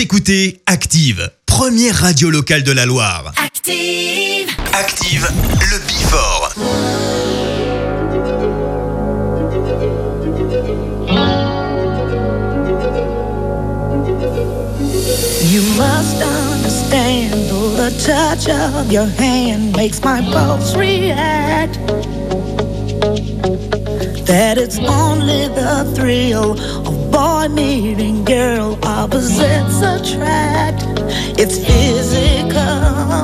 Vous écoutez Active, première radio locale de la Loire. Active. Active, le Bifort. You must understand, though the touch of your hand makes my pulse react. That it's only the thrill of boy meeting girl, opposites attract. It's physical,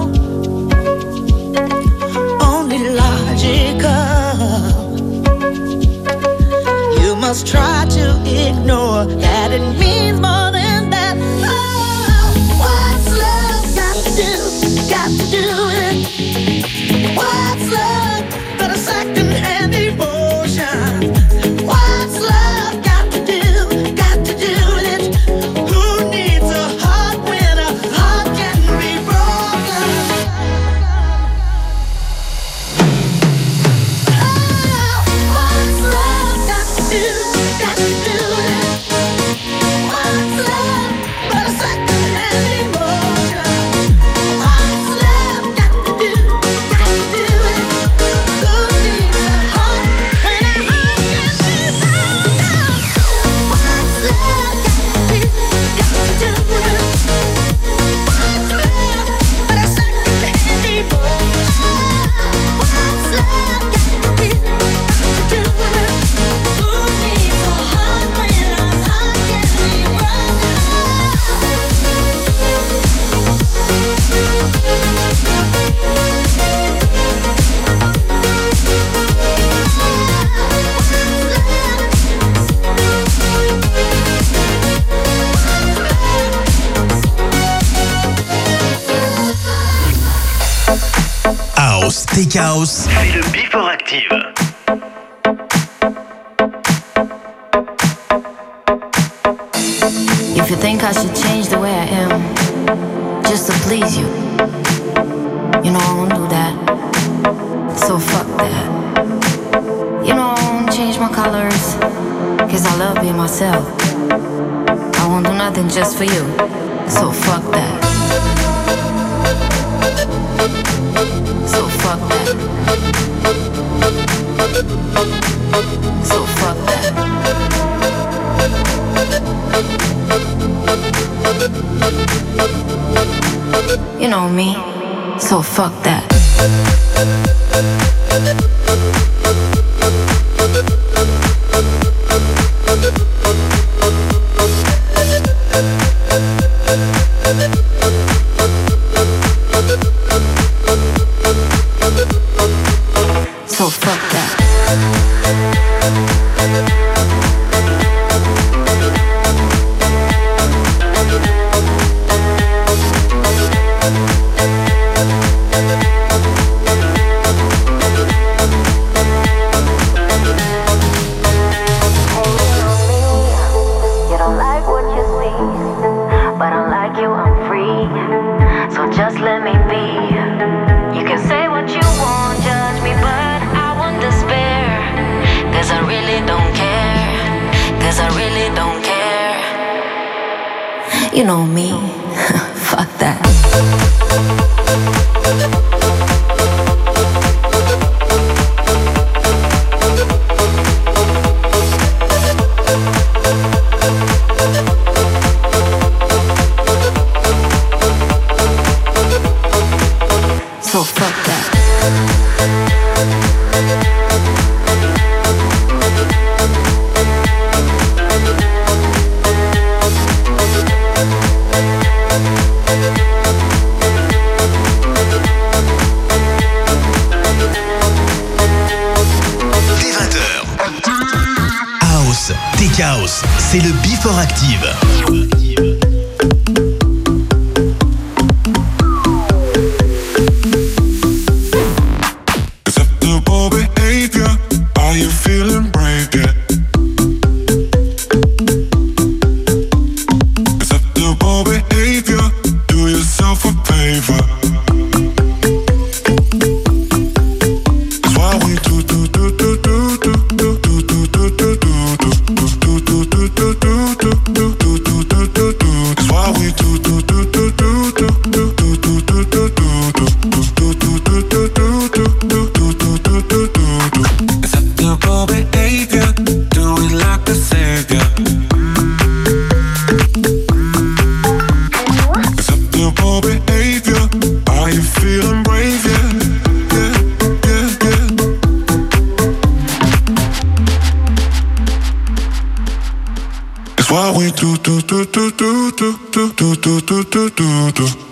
only logical. You must try to ignore that it means more than that. Oh, what's love got to do? Got to do it. What's love but a second-hand House, House, C'est le Before Active. If you think I should change the way I am, just to please you, you know I won't do that. So fuck that. You know I won't change my colors, cause I love being myself. I won't do nothing just for you, so fuck that. You know me, so fuck that.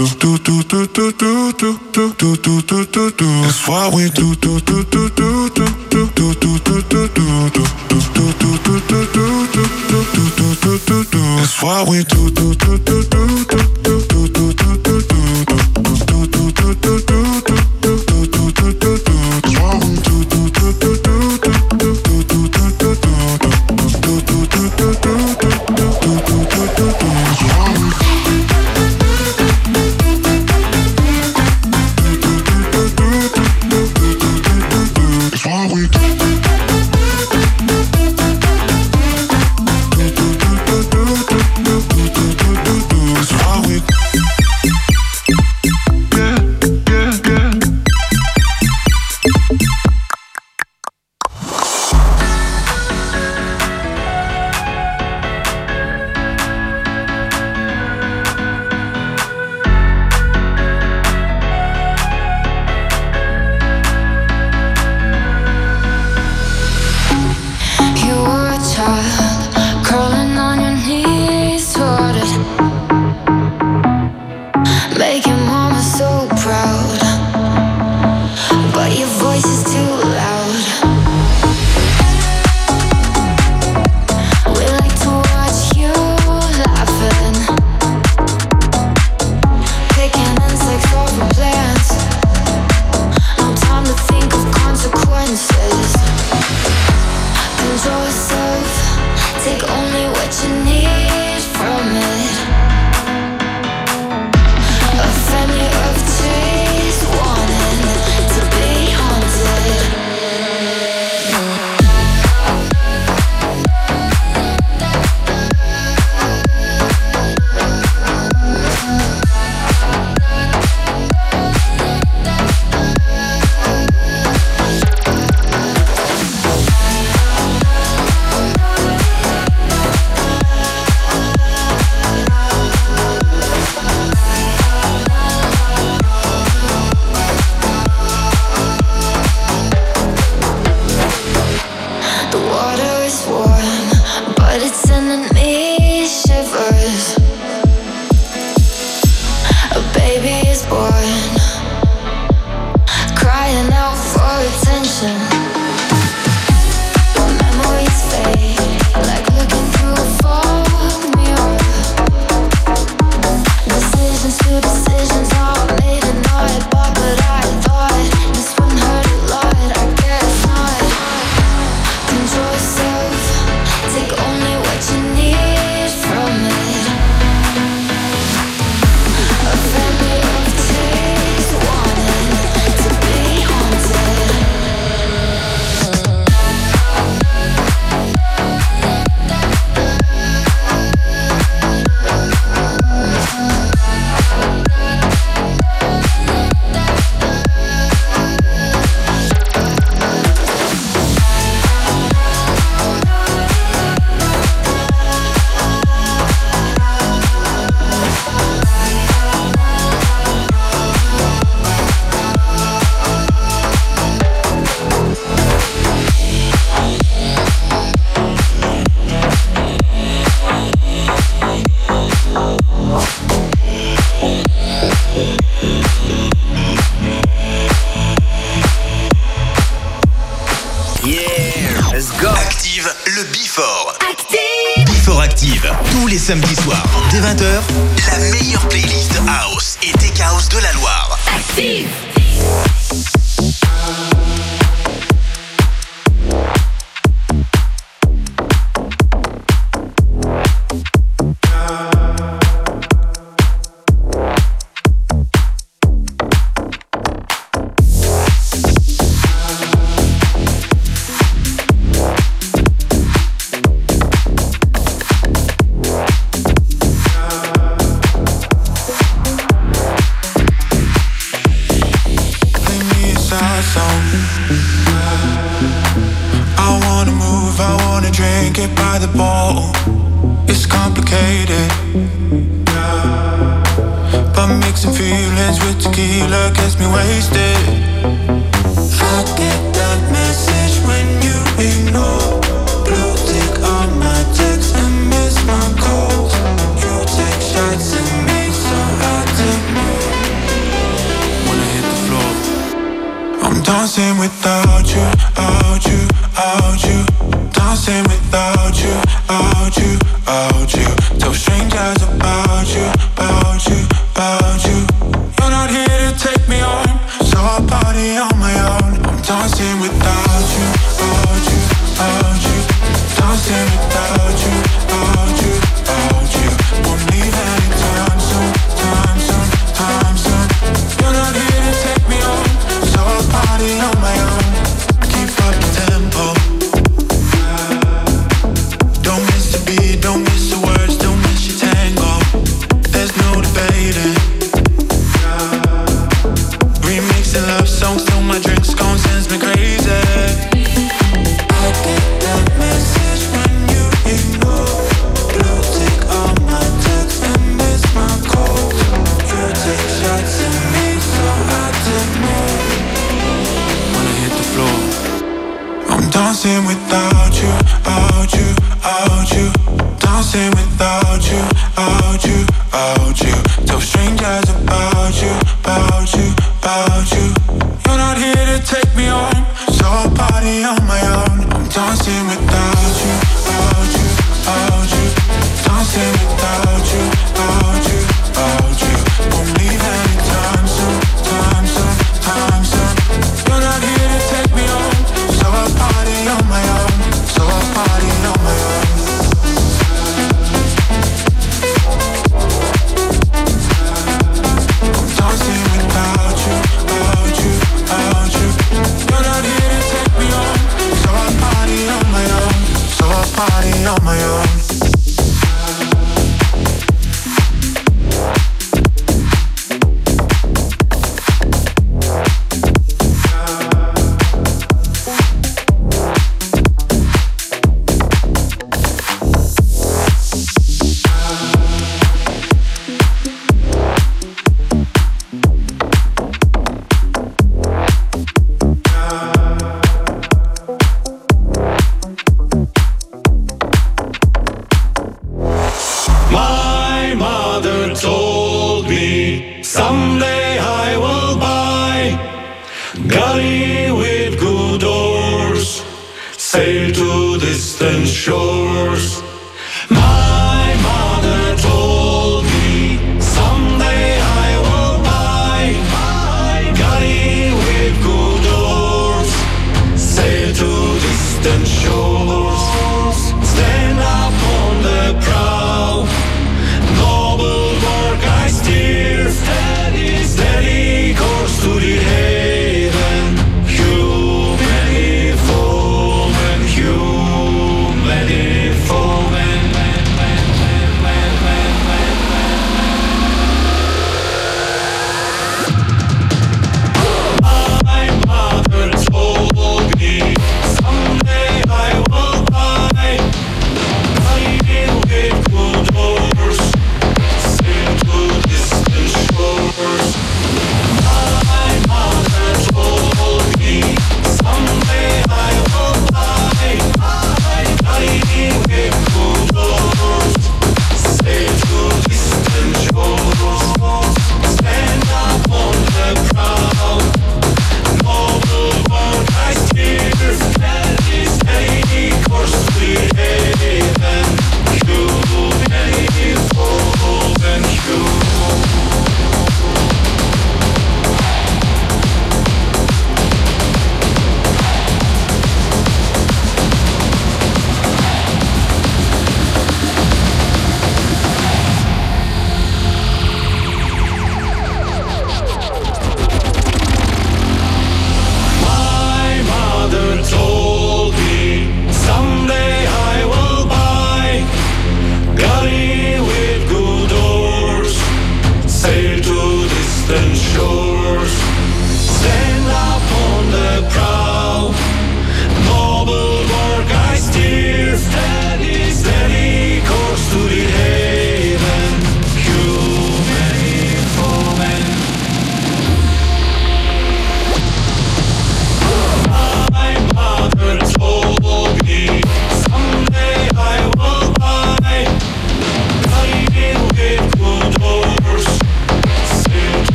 That's why we do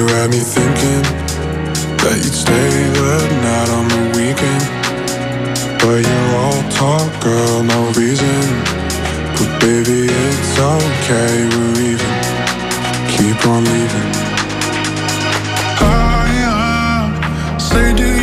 you had me thinking that you'd stay the night on the weekend. But you're all talk, girl, no reason. But baby, it's okay, we're even. Keep on leaving. I, I say, do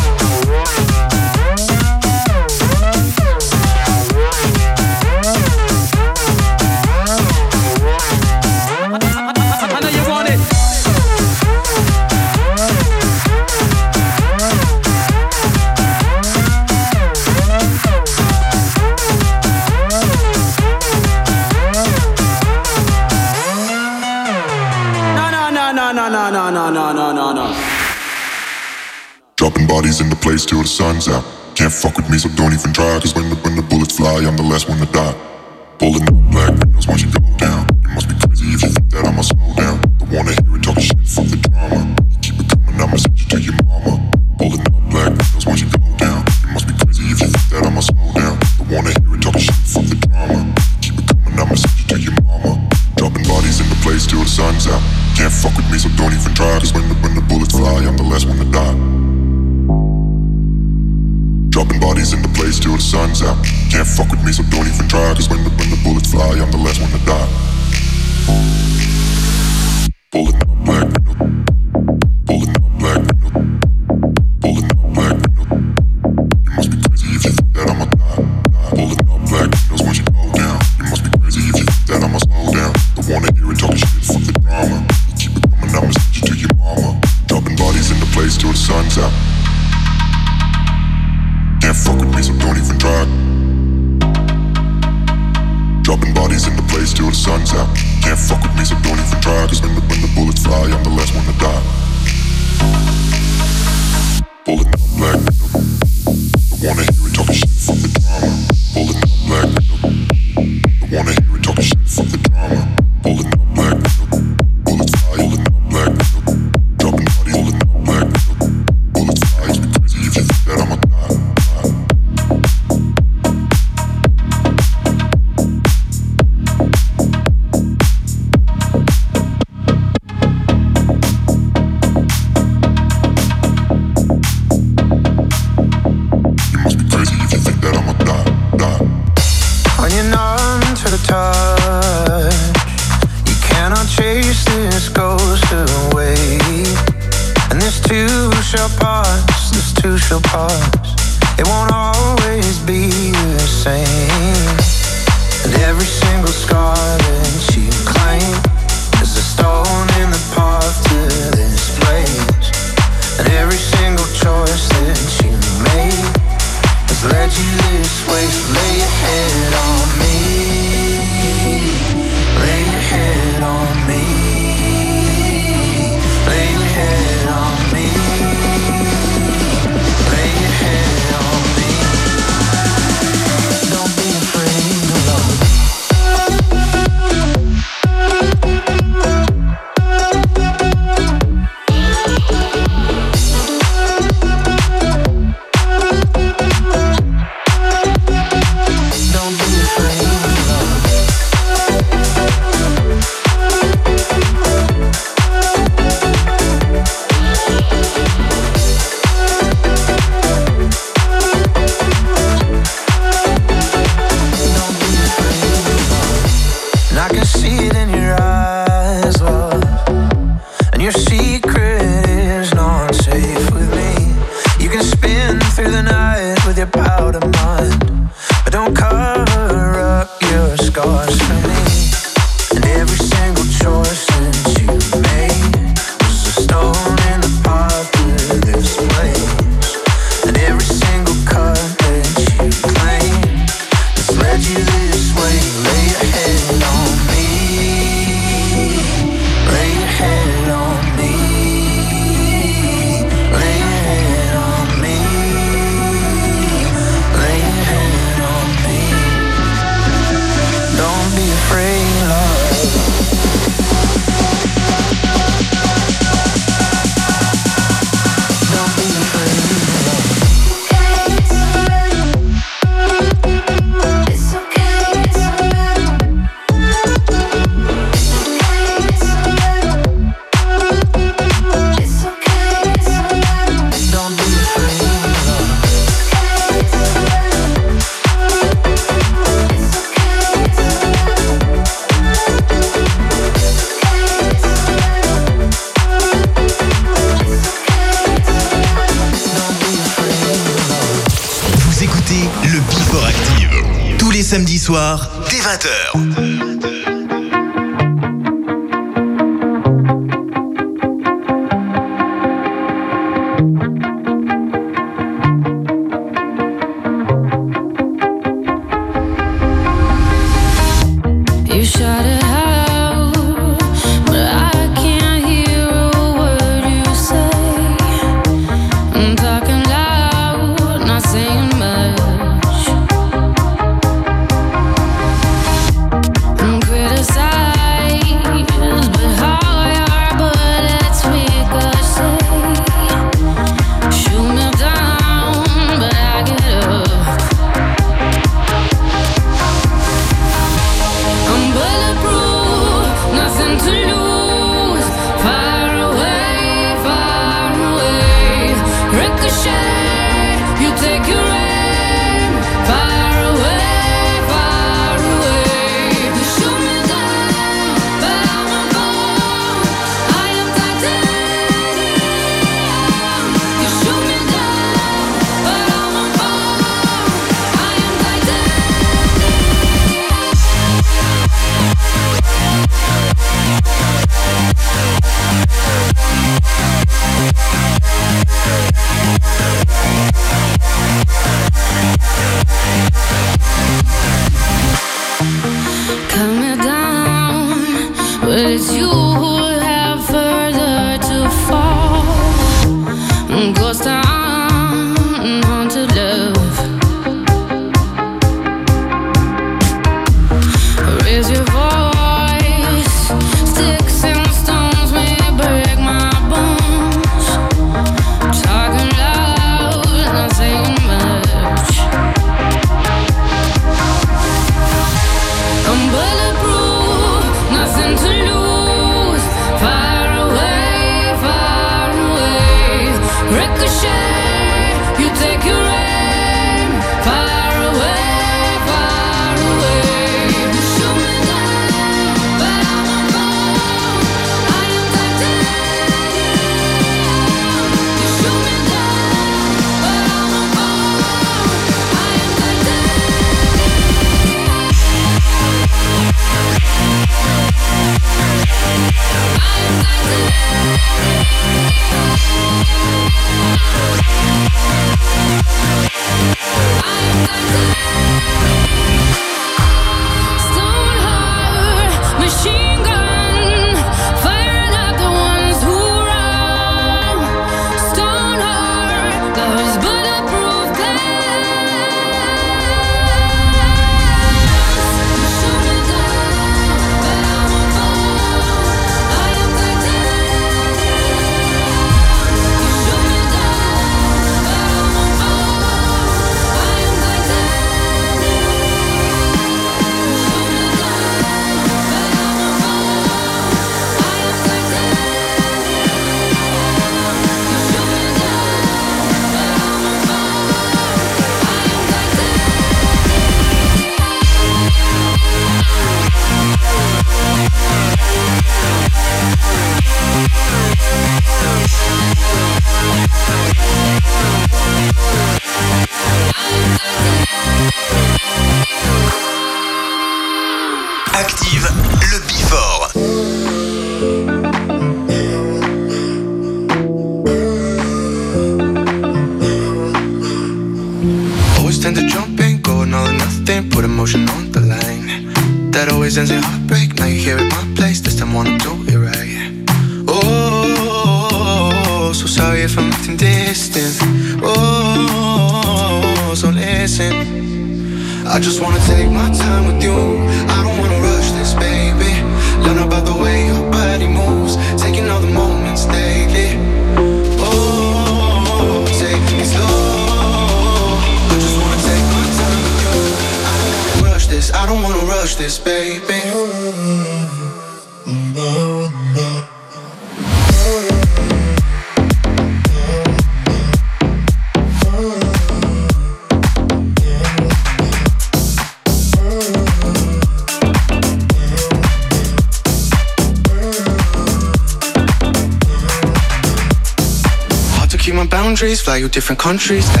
different countries,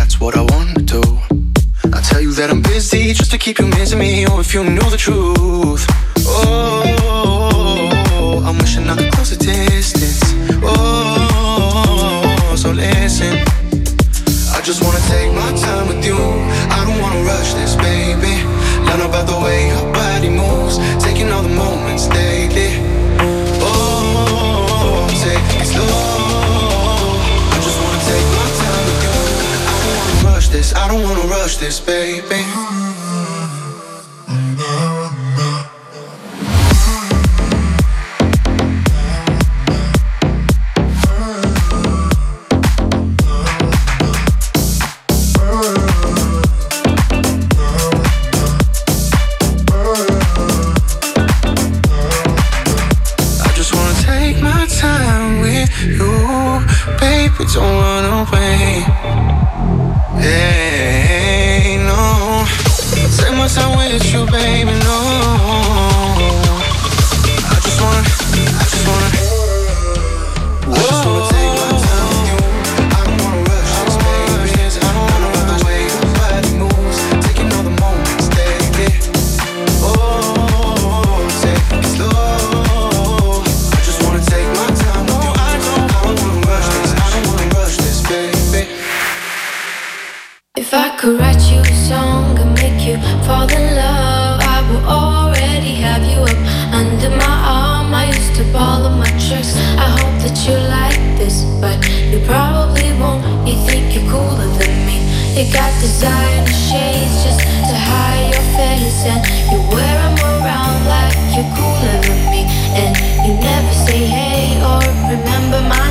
You got designer shades just to hide your face, and you wear them around like you're cooler than me. And you never say hey or remember my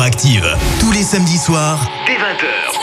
Active, tous les samedis soirs, dès 20h.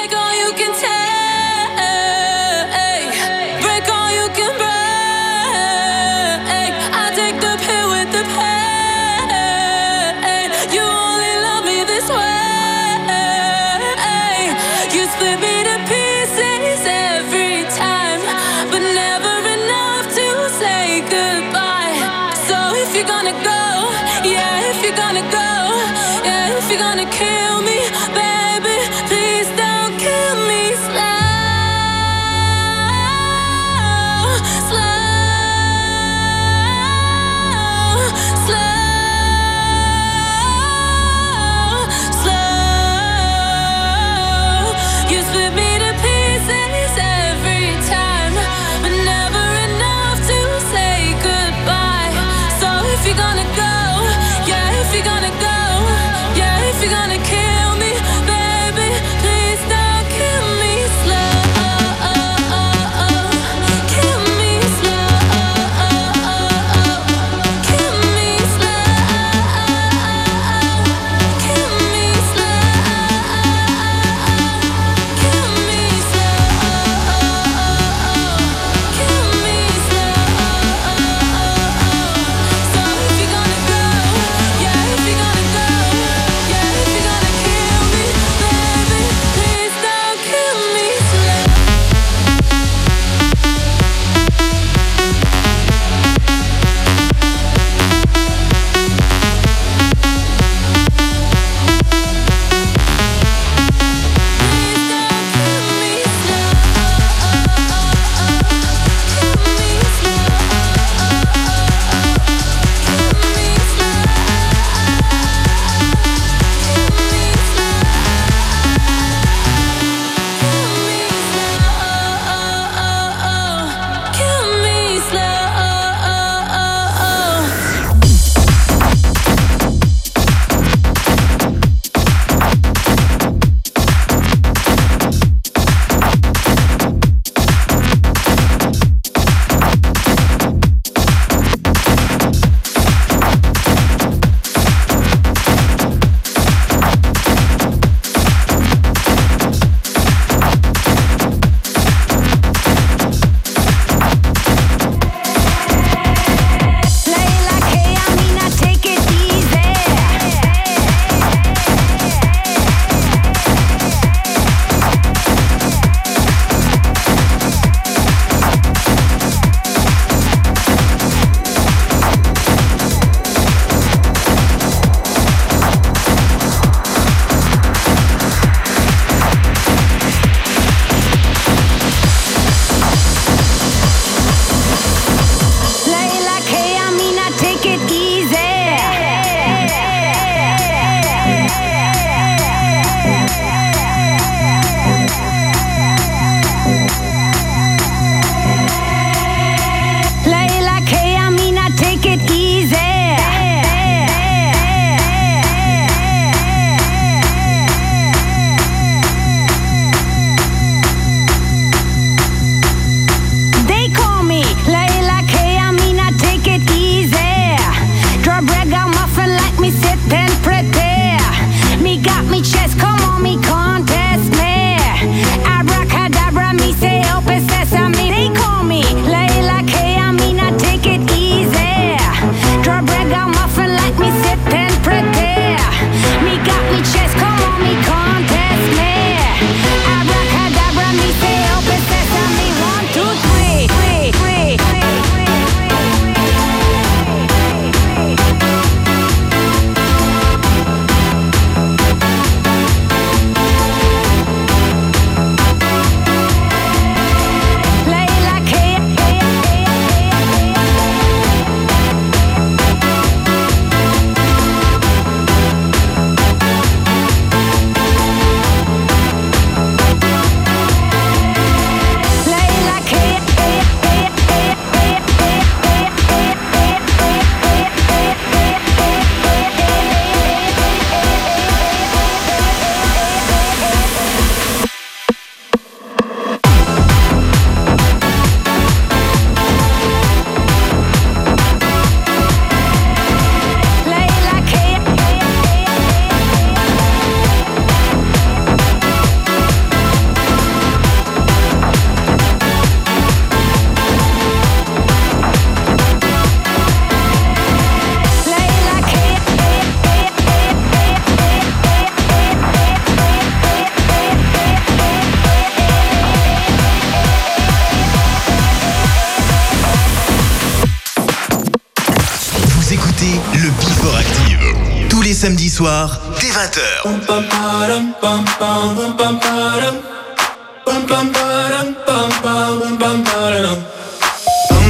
Samedis soirs, dès 20h. Oh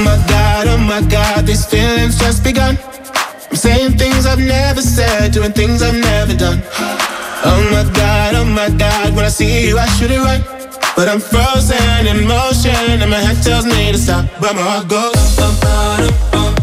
my god, oh my god, these feelings just begun. I'm saying things I've never said, doing things I've never done. Oh my god, oh my god, when I see you, I should it right. But I'm frozen in motion, and my head tells me to stop, but my heart goes. bum, bum, bum,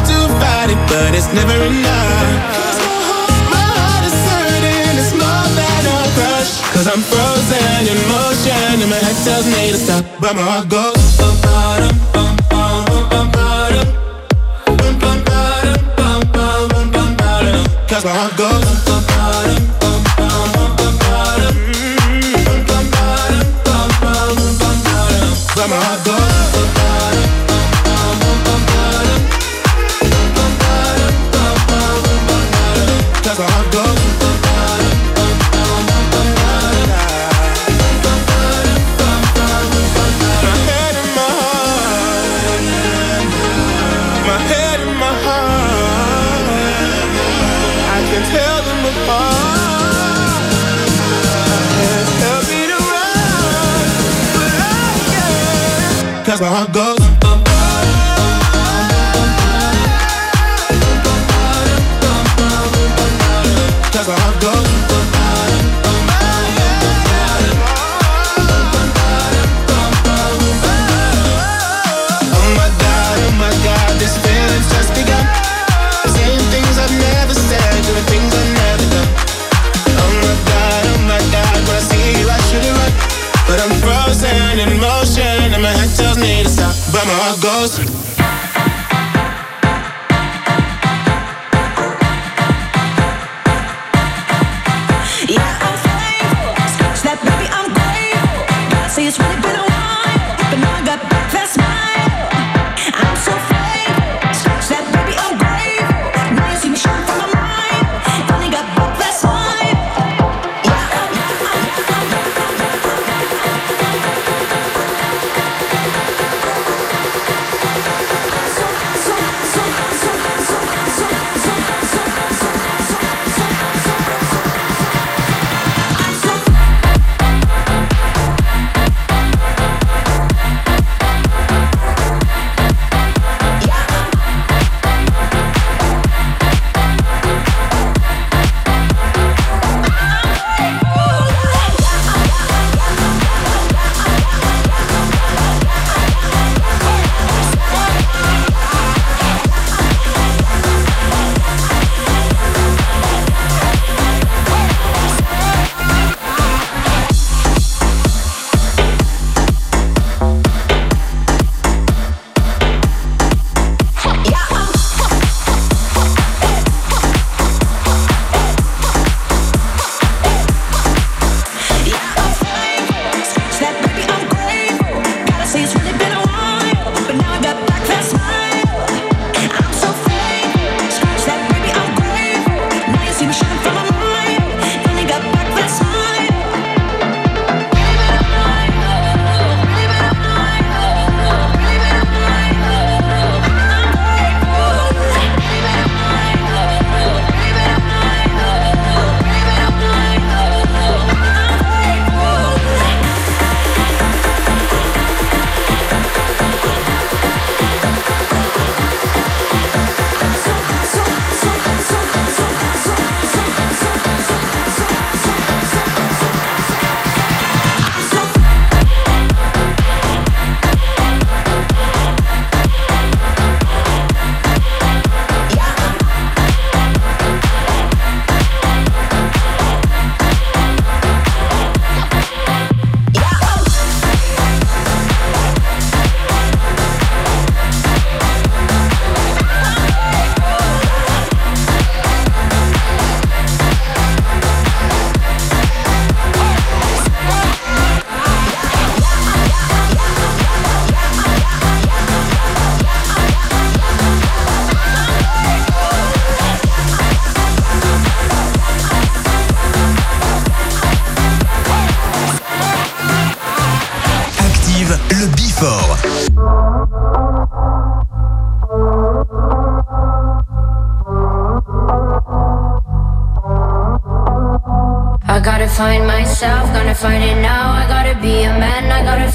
but it's never enough. Cause My heart my heart is hurting, it's more than a crush. Cause I'm frozen in motion and my head tells me to stop, but my heart goes. bum, ba-dum, bum, bum, bum, bum, ba-dum. Bum, bum, ba-dum, bum, bum, bum, bum, ba-dum. Cause my heart goes. bum, ba-dum, can't. Cause my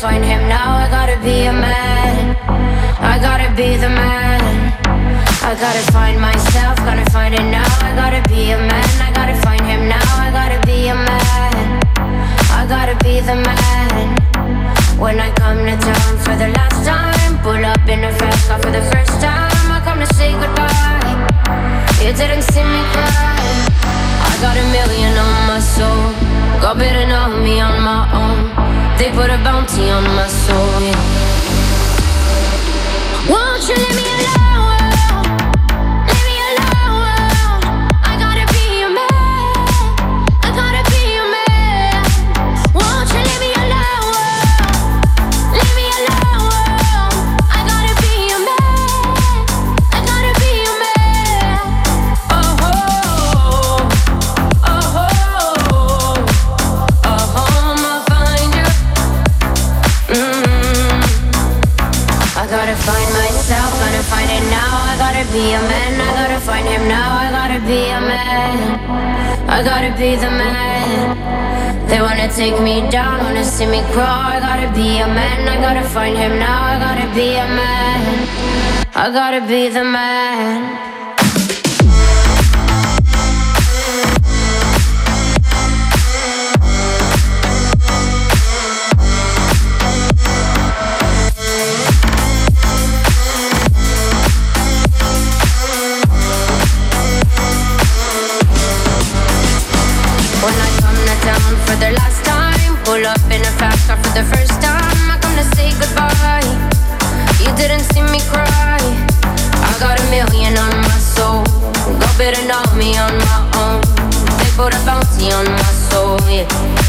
find him now. I gotta be a man, I gotta be the man. I gotta find myself, gonna find it now. I gotta be a man, I gotta find him now. I gotta be a man, I gotta be the man. When I come to town for the last time, pull up in a fast car for the first time. I come to say goodbye. You didn't see me cry. I got a million on my soul. Got better know me on my own. They put a bounty on my soul. Won't you leave me alone? I gotta be the man. They wanna take me down, wanna see me crawl. I gotta be a man, I gotta find him now. I gotta be a man, I gotta be the man. The first time. I come to say goodbye. You didn't see me cry. I got a million on my soul. Better know me on my own. They put a bounty on my soul. Yeah.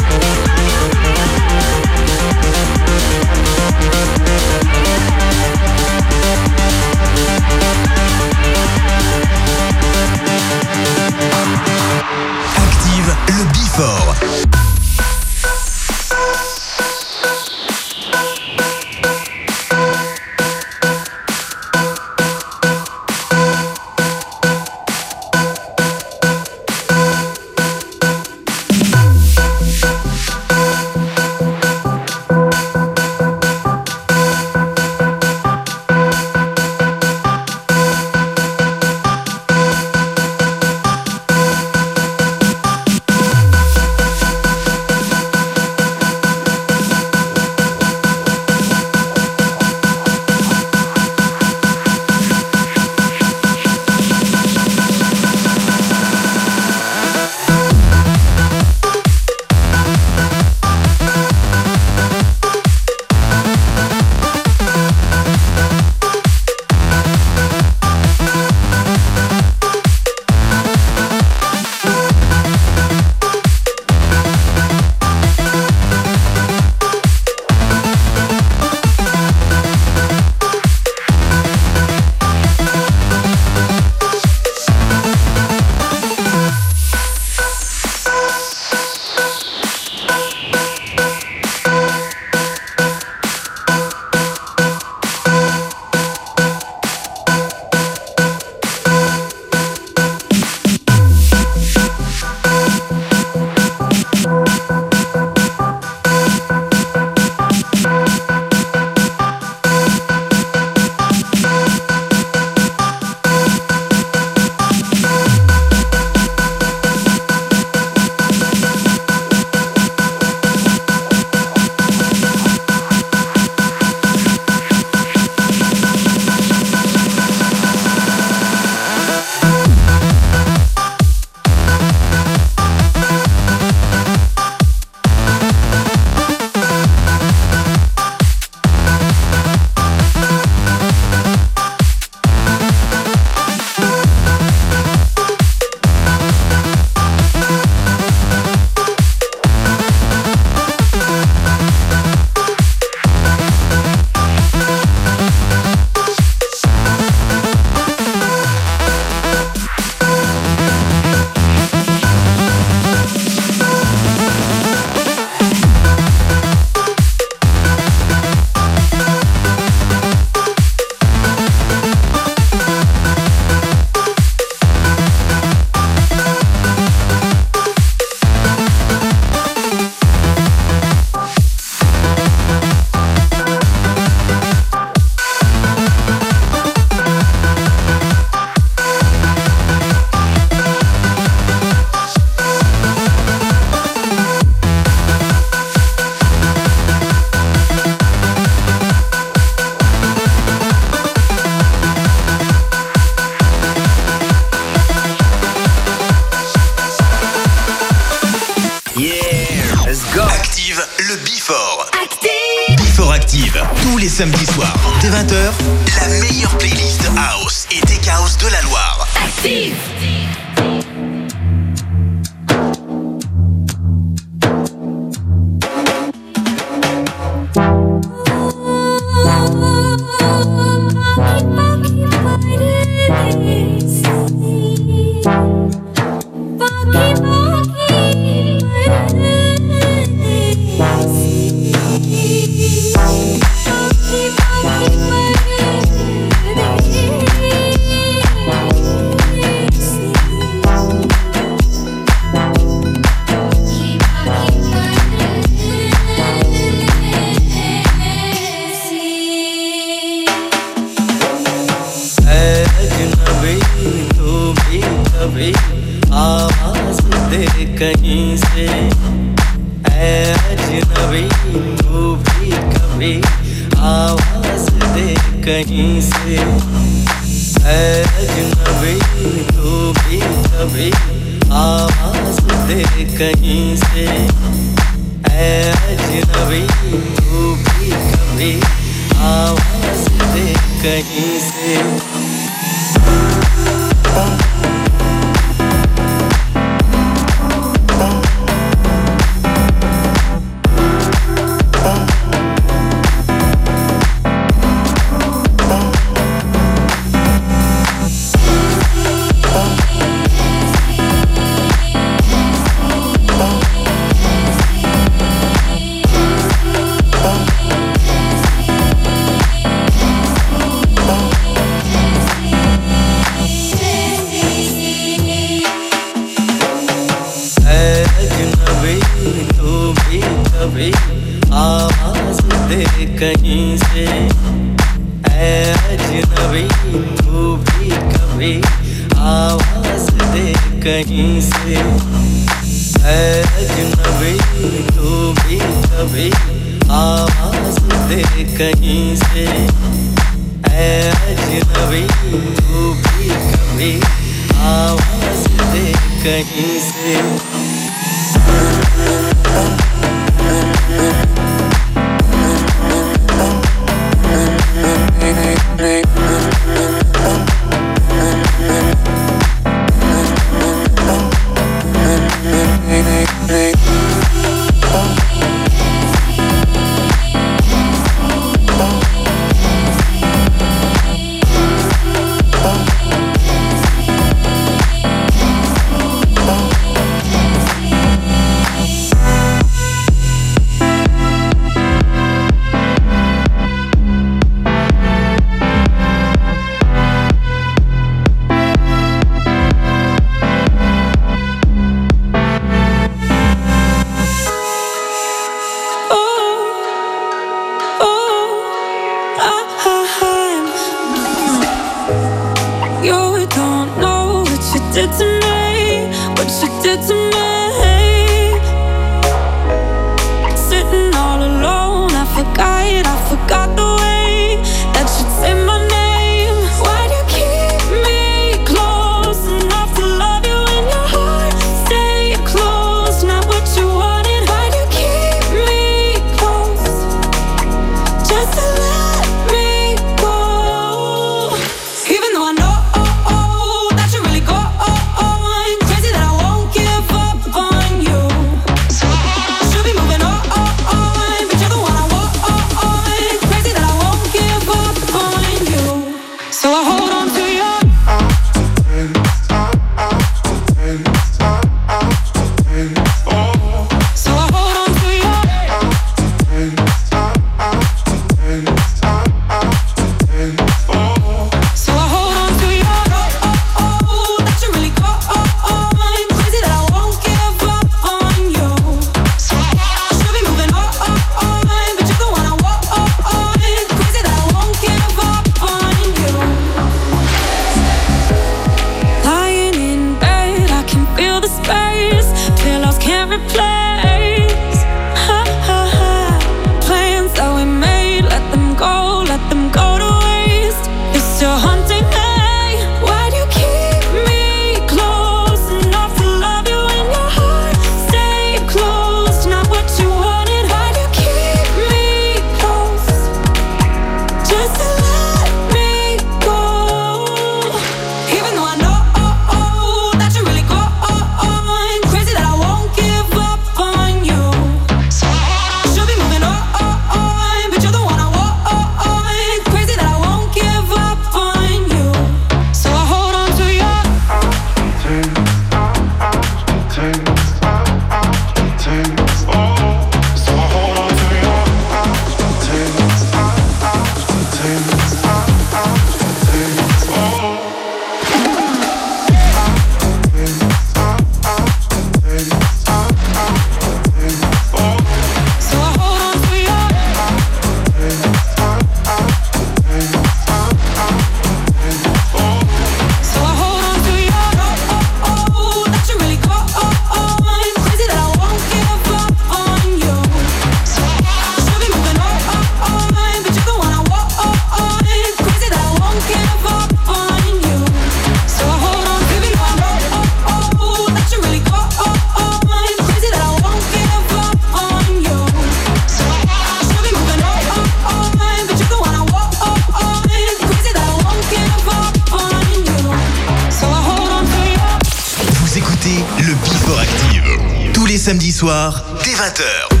soir, dès 20h.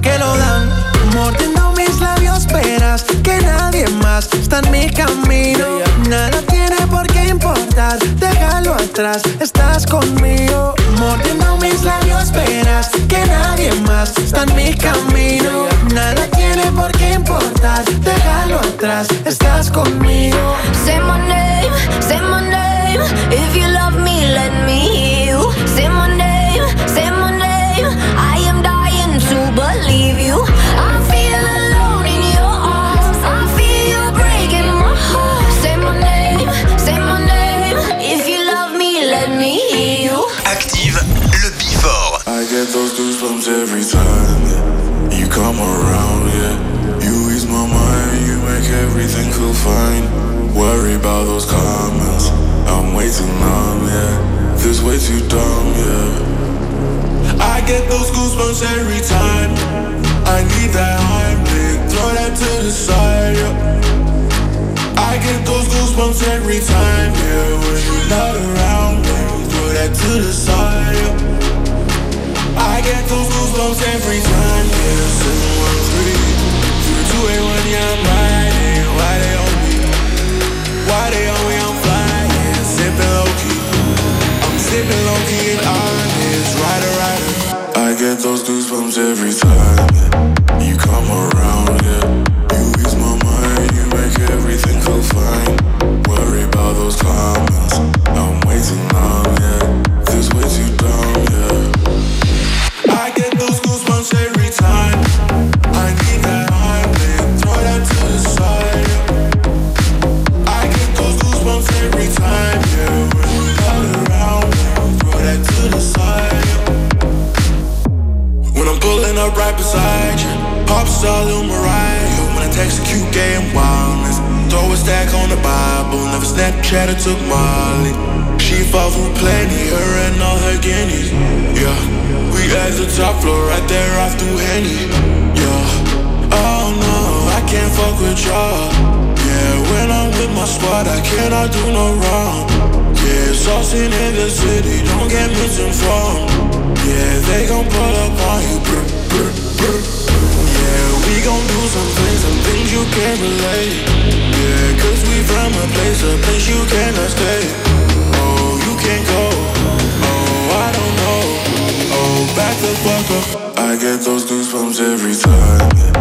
que lo dan. Mordiendo mis labios, verás que nadie más está en mi camino. Nada tiene por qué importar, déjalo atrás, estás conmigo. Mordiendo mis labios, verás que nadie más está en mi camino. Nada tiene por qué importar, déjalo atrás, estás conmigo. everything feel fine. Worry about those comments. I'm way too numb, yeah. This way too dumb, yeah. I get those goosebumps every time. I need that high throw that to the side, yeah. I get those goosebumps every time, yeah. When you're not around, baby, throw that to the side, yeah. I get those goosebumps every time, yeah. Sitting one tree it when you're riding? Why they on me? Why they on me? I'm flying, sipping low key. I'm sipping low key and honest, rider, rider. I get those goosebumps every time. in the city, don't get misinformed. Yeah, they gon' pull up on you. Yeah, we gon' do some things, some things you can't relate. Yeah, cause we from a place, a place you cannot stay. Oh, you can't go. Oh, I don't know. Oh, back the fuck up. I get those goosebumps every time.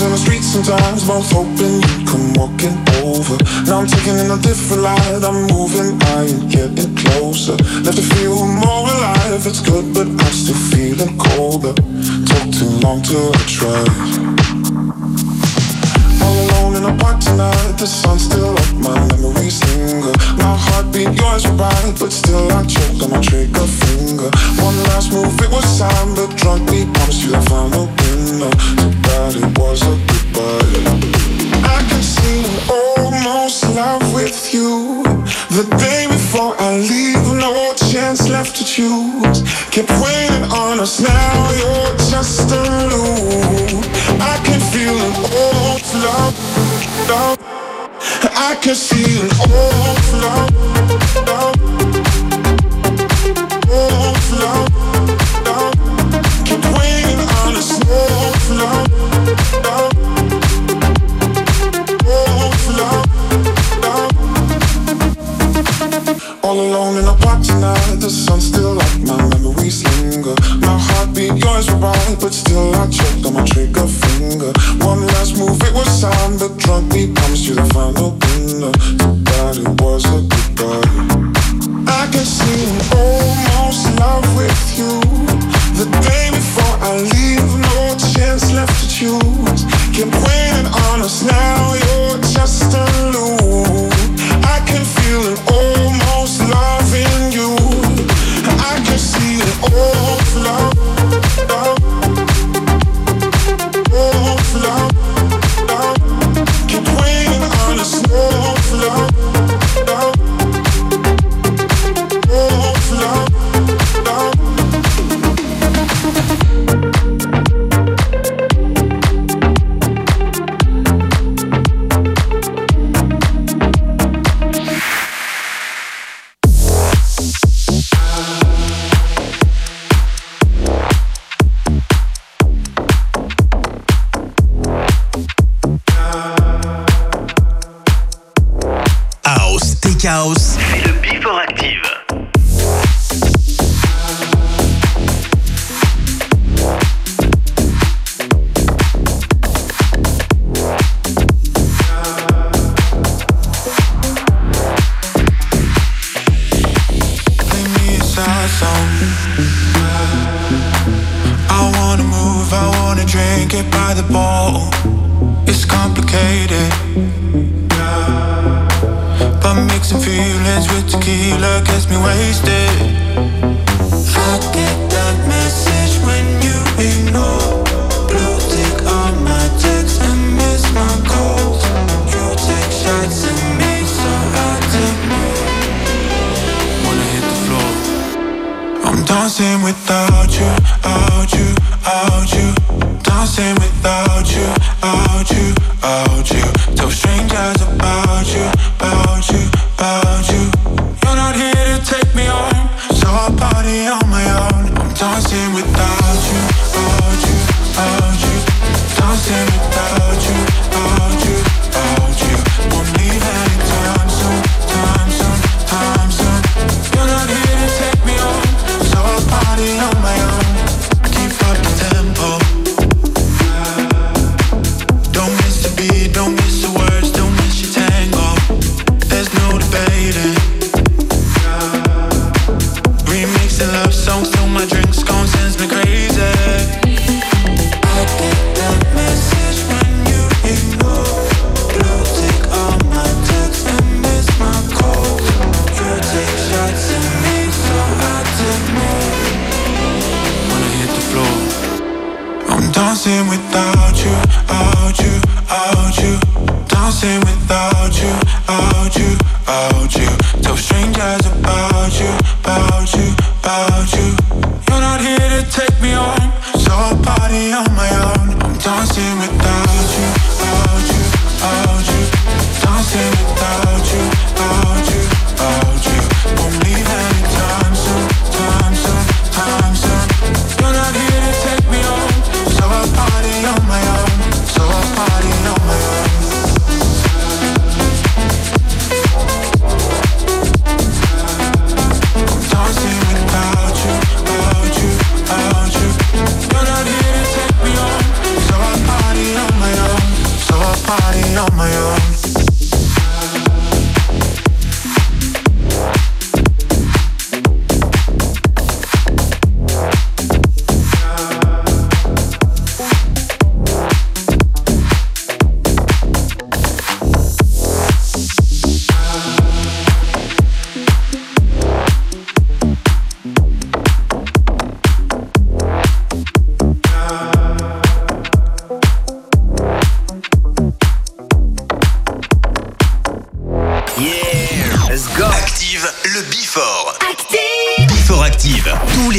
In the streets sometimes, both hoping you'd come walking over. Now I'm taking in a different light, I'm moving, I ain't getting closer. Left to feel more alive, it's good, but I'm still feeling colder. Took too long to try. Alone in a park tonight, the sun's still up, my memories linger. My heartbeat, yours were right, but still I choked on my trigger finger. One last move, it was time, but drunk me, promised you I found a winner. Too bad it was a goodbye. I can see an almost love with you. The day before I leave, no chance left to choose. Kept waiting on us, now you're just a loop. I can feel an old love, love. I can see an old love, love. Old love, love. Keep waiting on us, old love, love. All alone in a park tonight, the sun's still up, my memories linger. My heartbeat, yours were right, but still I choked on my trigger finger. One last move, it was time, but drunk me promised you the final winner. Too bad it was a goodbye. I can see an almost love with you. The day before I leave, no chance left to choose. Keep waiting on us now, you're just a loop. I can feel an almost see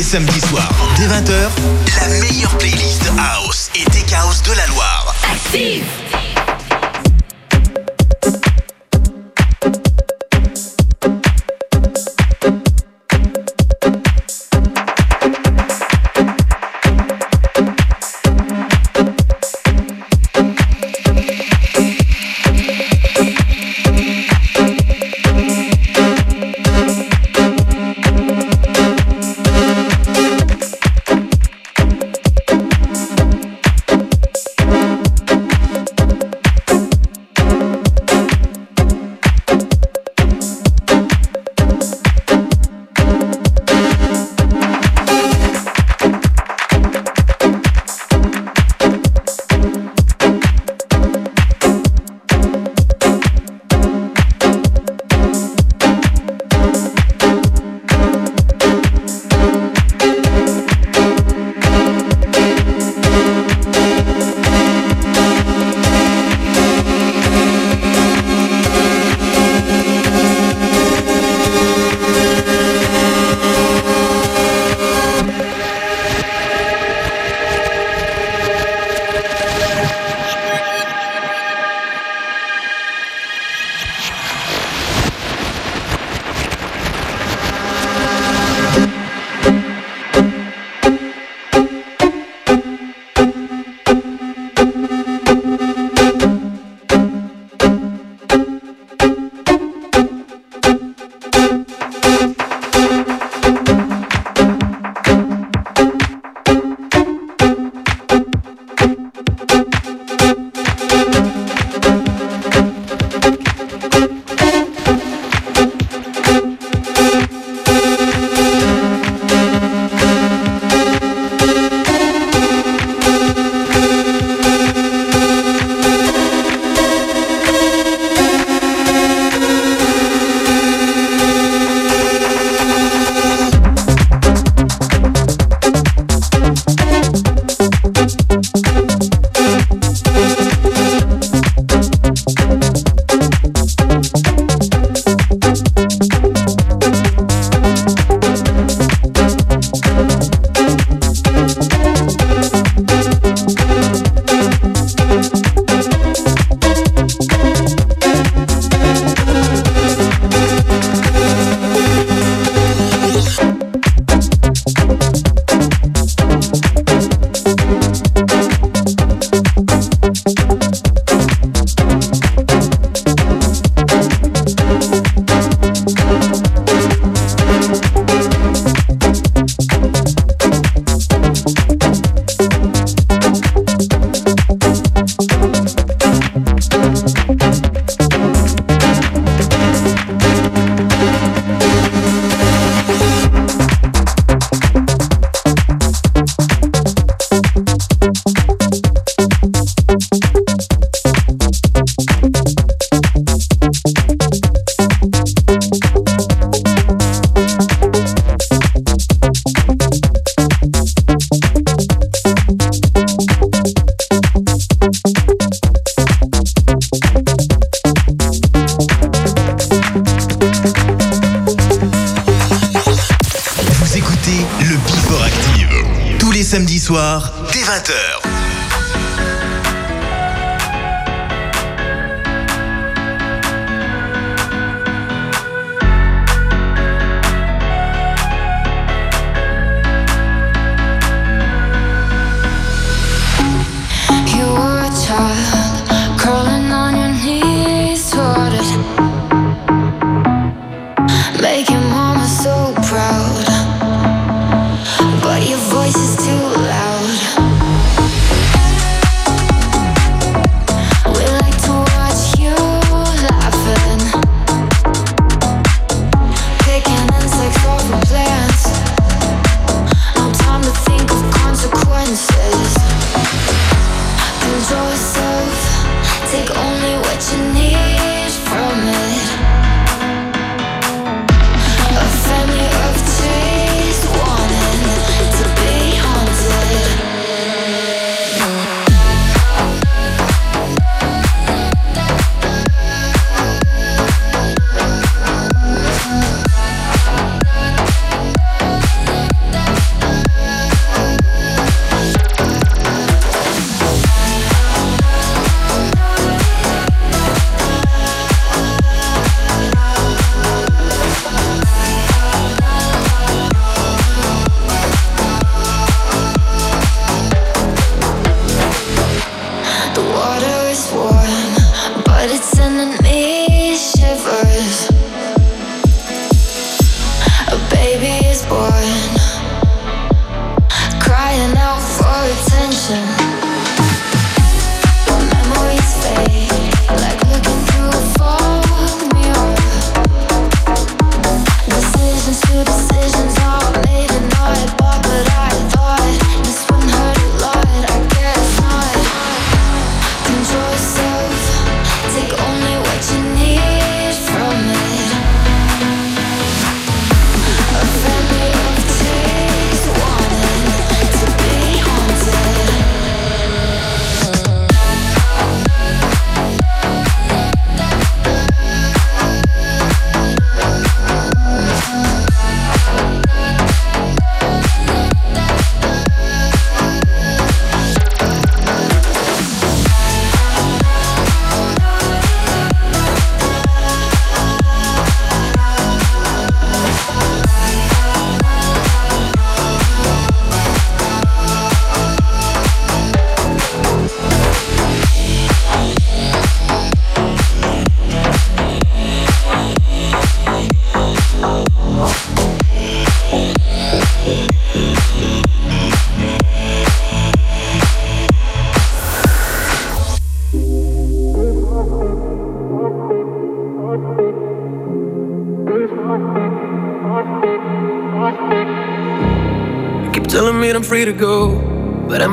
samedis soirs, dès 20h, la meilleure playlist House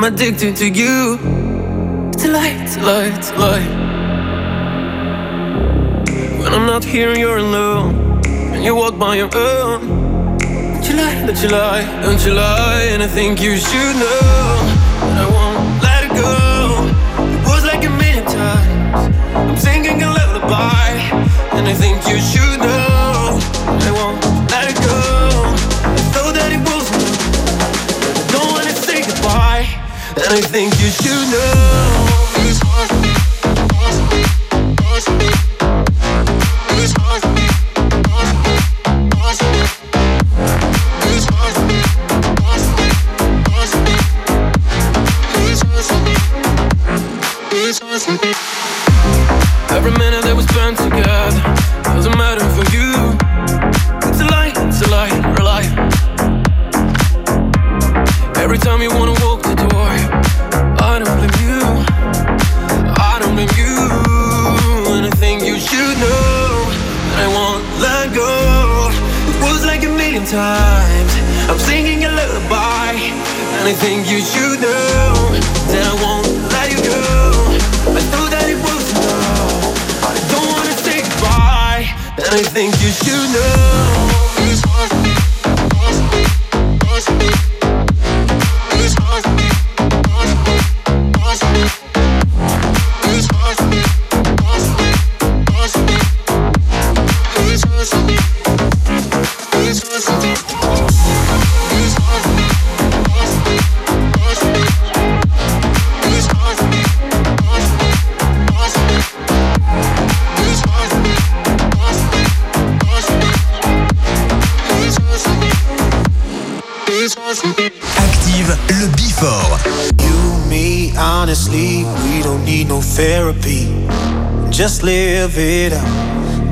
I'm addicted to you. It's a lie, it's a lie, it's a lie. When I'm not here, you're alone, and you walk by your own. Don't you lie, don't you lie, don't you lie, and I think you should know that I won't let it go. It was like a million times. I'm singing a lullaby, and I think you should know I won't I think you should know.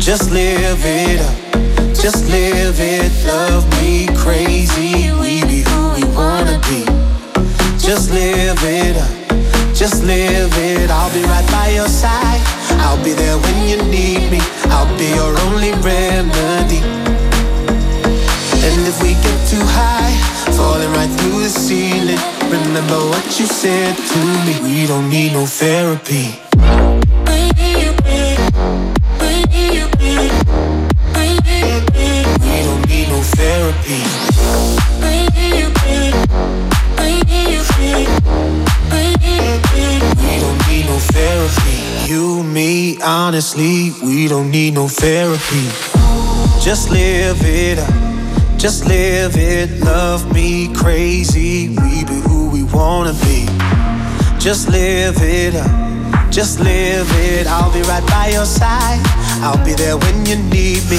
Just live it up, just live it. Love me crazy, we be who we wanna be. Just live it up, just live it. I'll be right by your side. I'll be there when you need me. I'll be your only remedy. And if we get too high, falling right through the ceiling, remember what you said to me. We don't need no therapy. Honestly, we don't need no therapy. Just live it up. Just live it. Love me crazy. We be who we wanna be. Just live it up. Just live it. I'll be right by your side. I'll be there when you need me.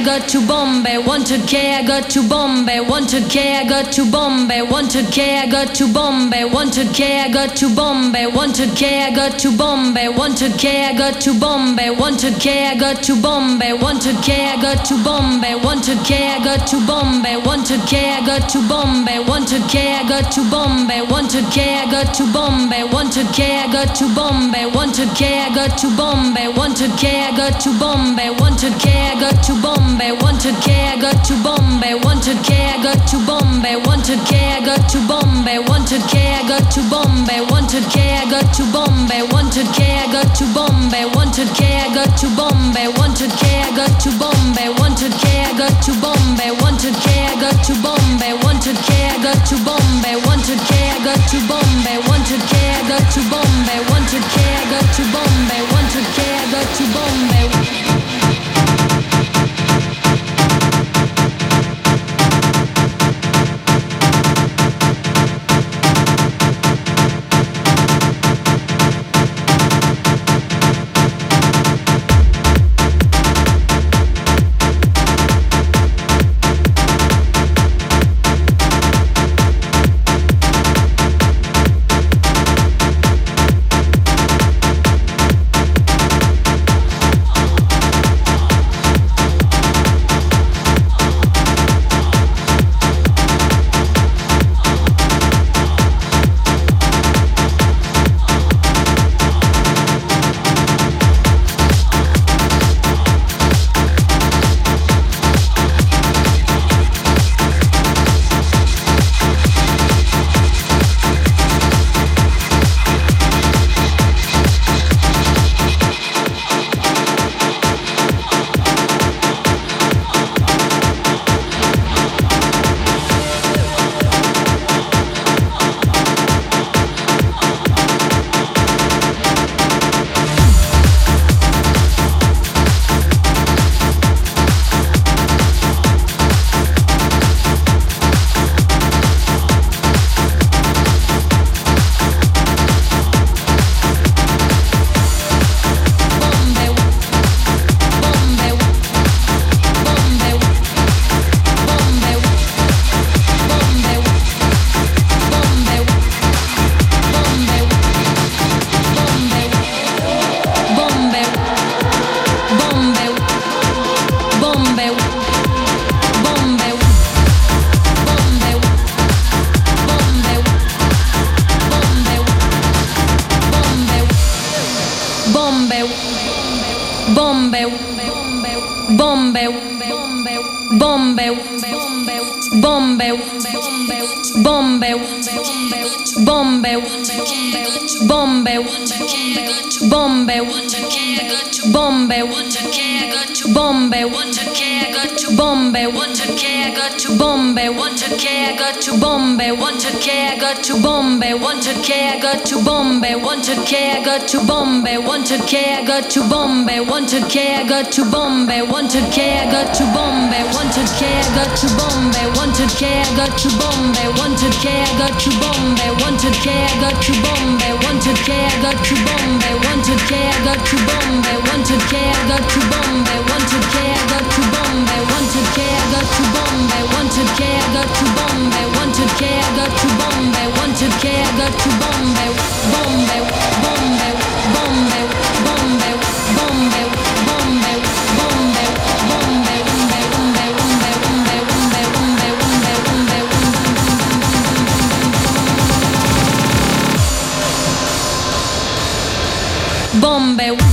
No got to Bombay. One to K, I got to Bombay. One to K, I got to Bombay. One to K, I got to Bombay. One to K, I got to Bombay. One to K, I got to Bombay. One to I got to Bombay. One to I got to Bombay. One to I got to Bombay. One to I got to Bombay. One to I got to Bombay. One to I got to Bombay. One to I got to Bombay. One to I got to Bombay. One to I got to Bombay. One to I got to Bombay. One to I got to Bombay. One to I got to Bombay. One to I got to Bombay. One to I got to Bombay. One to I got to Bombay. One to K, I got to Bombay. One to K, I got to Bombay. One to K, I got to Bombay. One to K, I got to Bombay. One to K, I got to Bombay. One to K, I got to Bombay. One to K, I got to Bombay. One to K, I got to Bombay. One to K, I got to Bombay. One to K, I K, I got to. Bombay, got to Bombay, one to I got to Bombay, one to I got to Bombay, to K, I got to Bombay, to K, I got to Bombay, to K, I got to Bombay, to K, I got to Bombay, to K, I got to Bombay, to K, I got to Bombay, to K, I got to Bombay, to K, I got to Bombay, to K, I got to Bombay, to K, I got to Bombay, to K, I got to Bombay, to K, I got to Bombay, Bombay, Bombay, Bombay, Bombay, Bombay, Bombay, Number.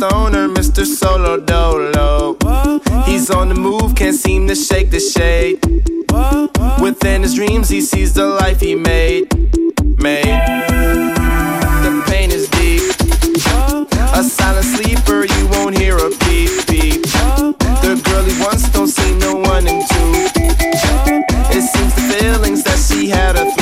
Mr. Solo Dolo. He's on the move, can't seem to shake the shade. Within his dreams, he sees the life he made. Made. The pain is deep. A silent sleeper, you won't hear a beep beep. The girl he wants don't see no one in two. It seems the feelings that she had her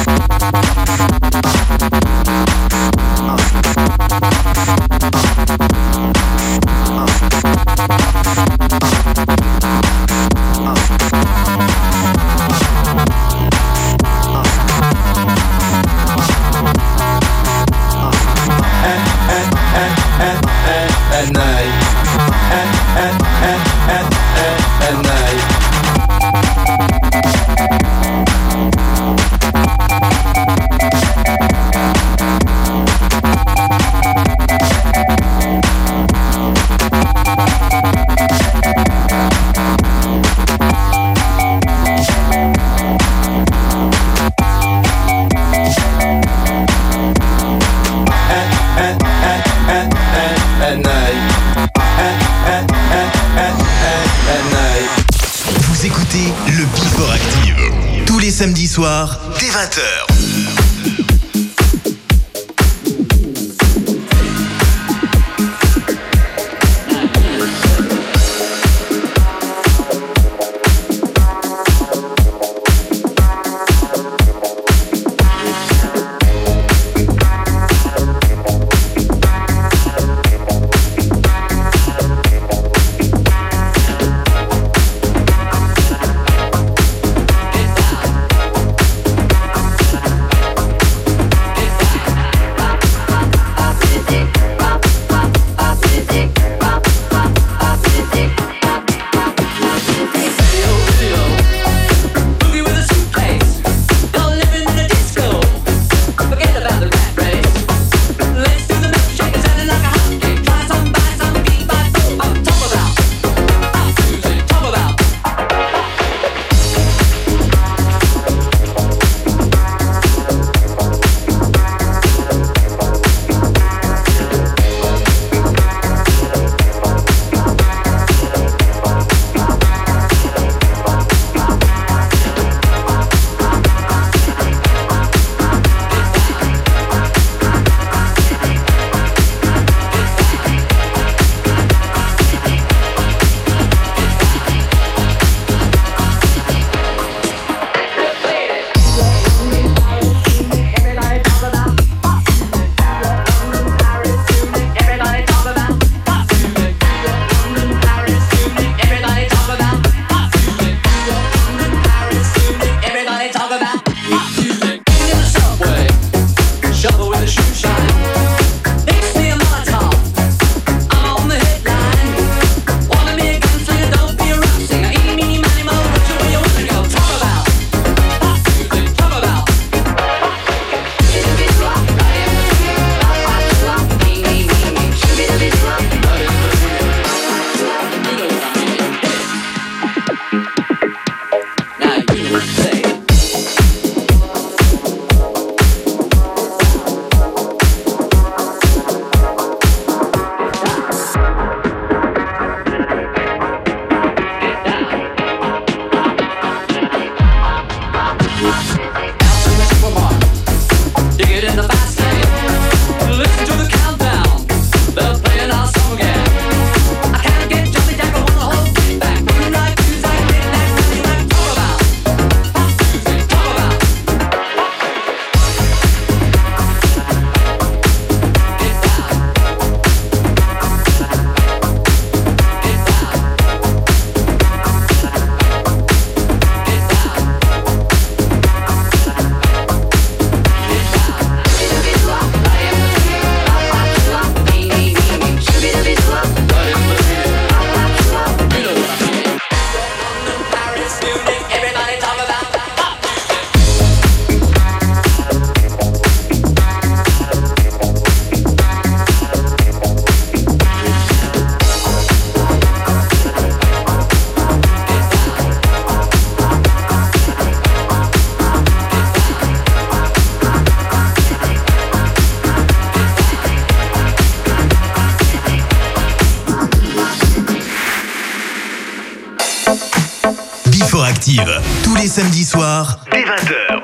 Active. Tous les samedis soirs, dès 20h.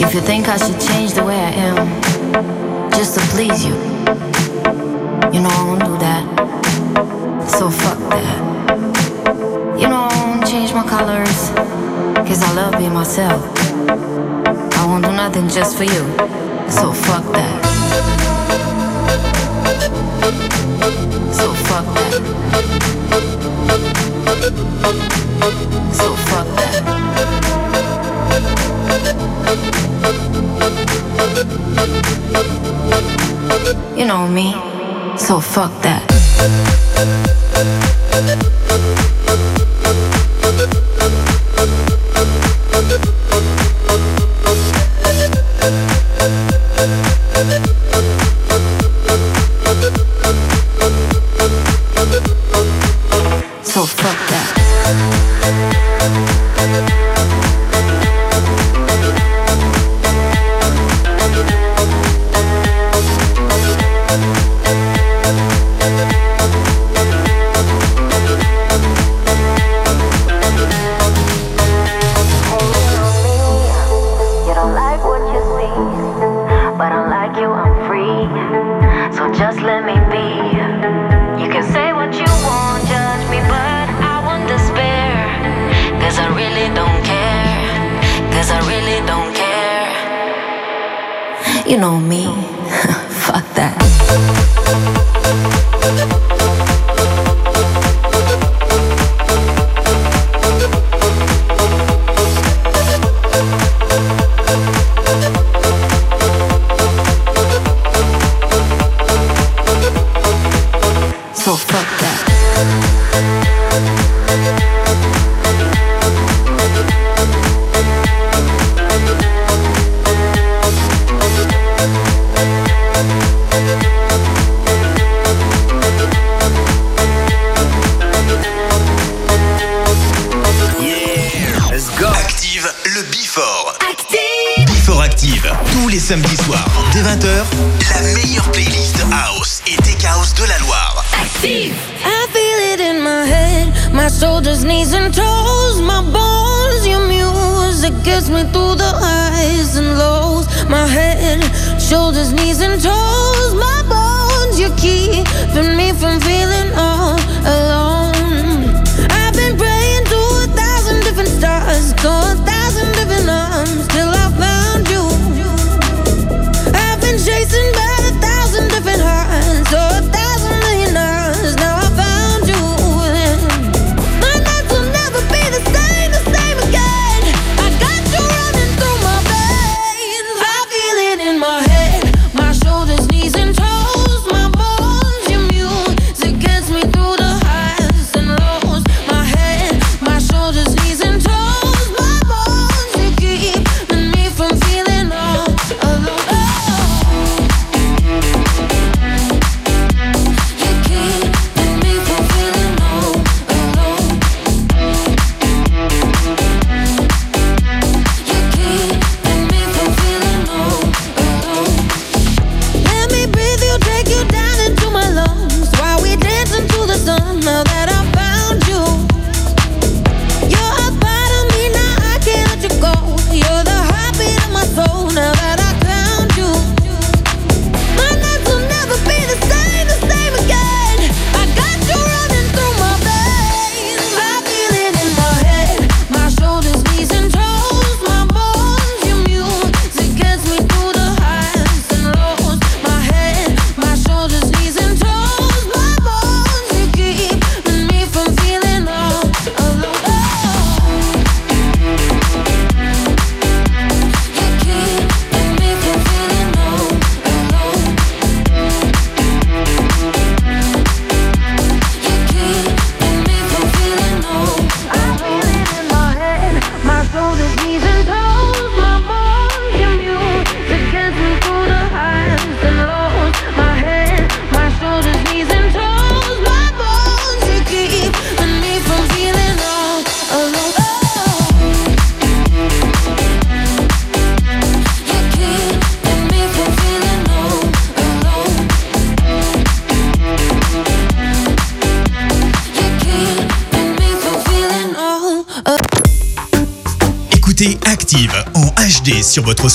If you think I should change the way I am, just to please you, you know I won't do that. So fuck that. You know I won't change my colors, cause I love being myself. I won't do nothing just for you, so fuck that. So fuck that. So fuck that. You know me. So fuck that.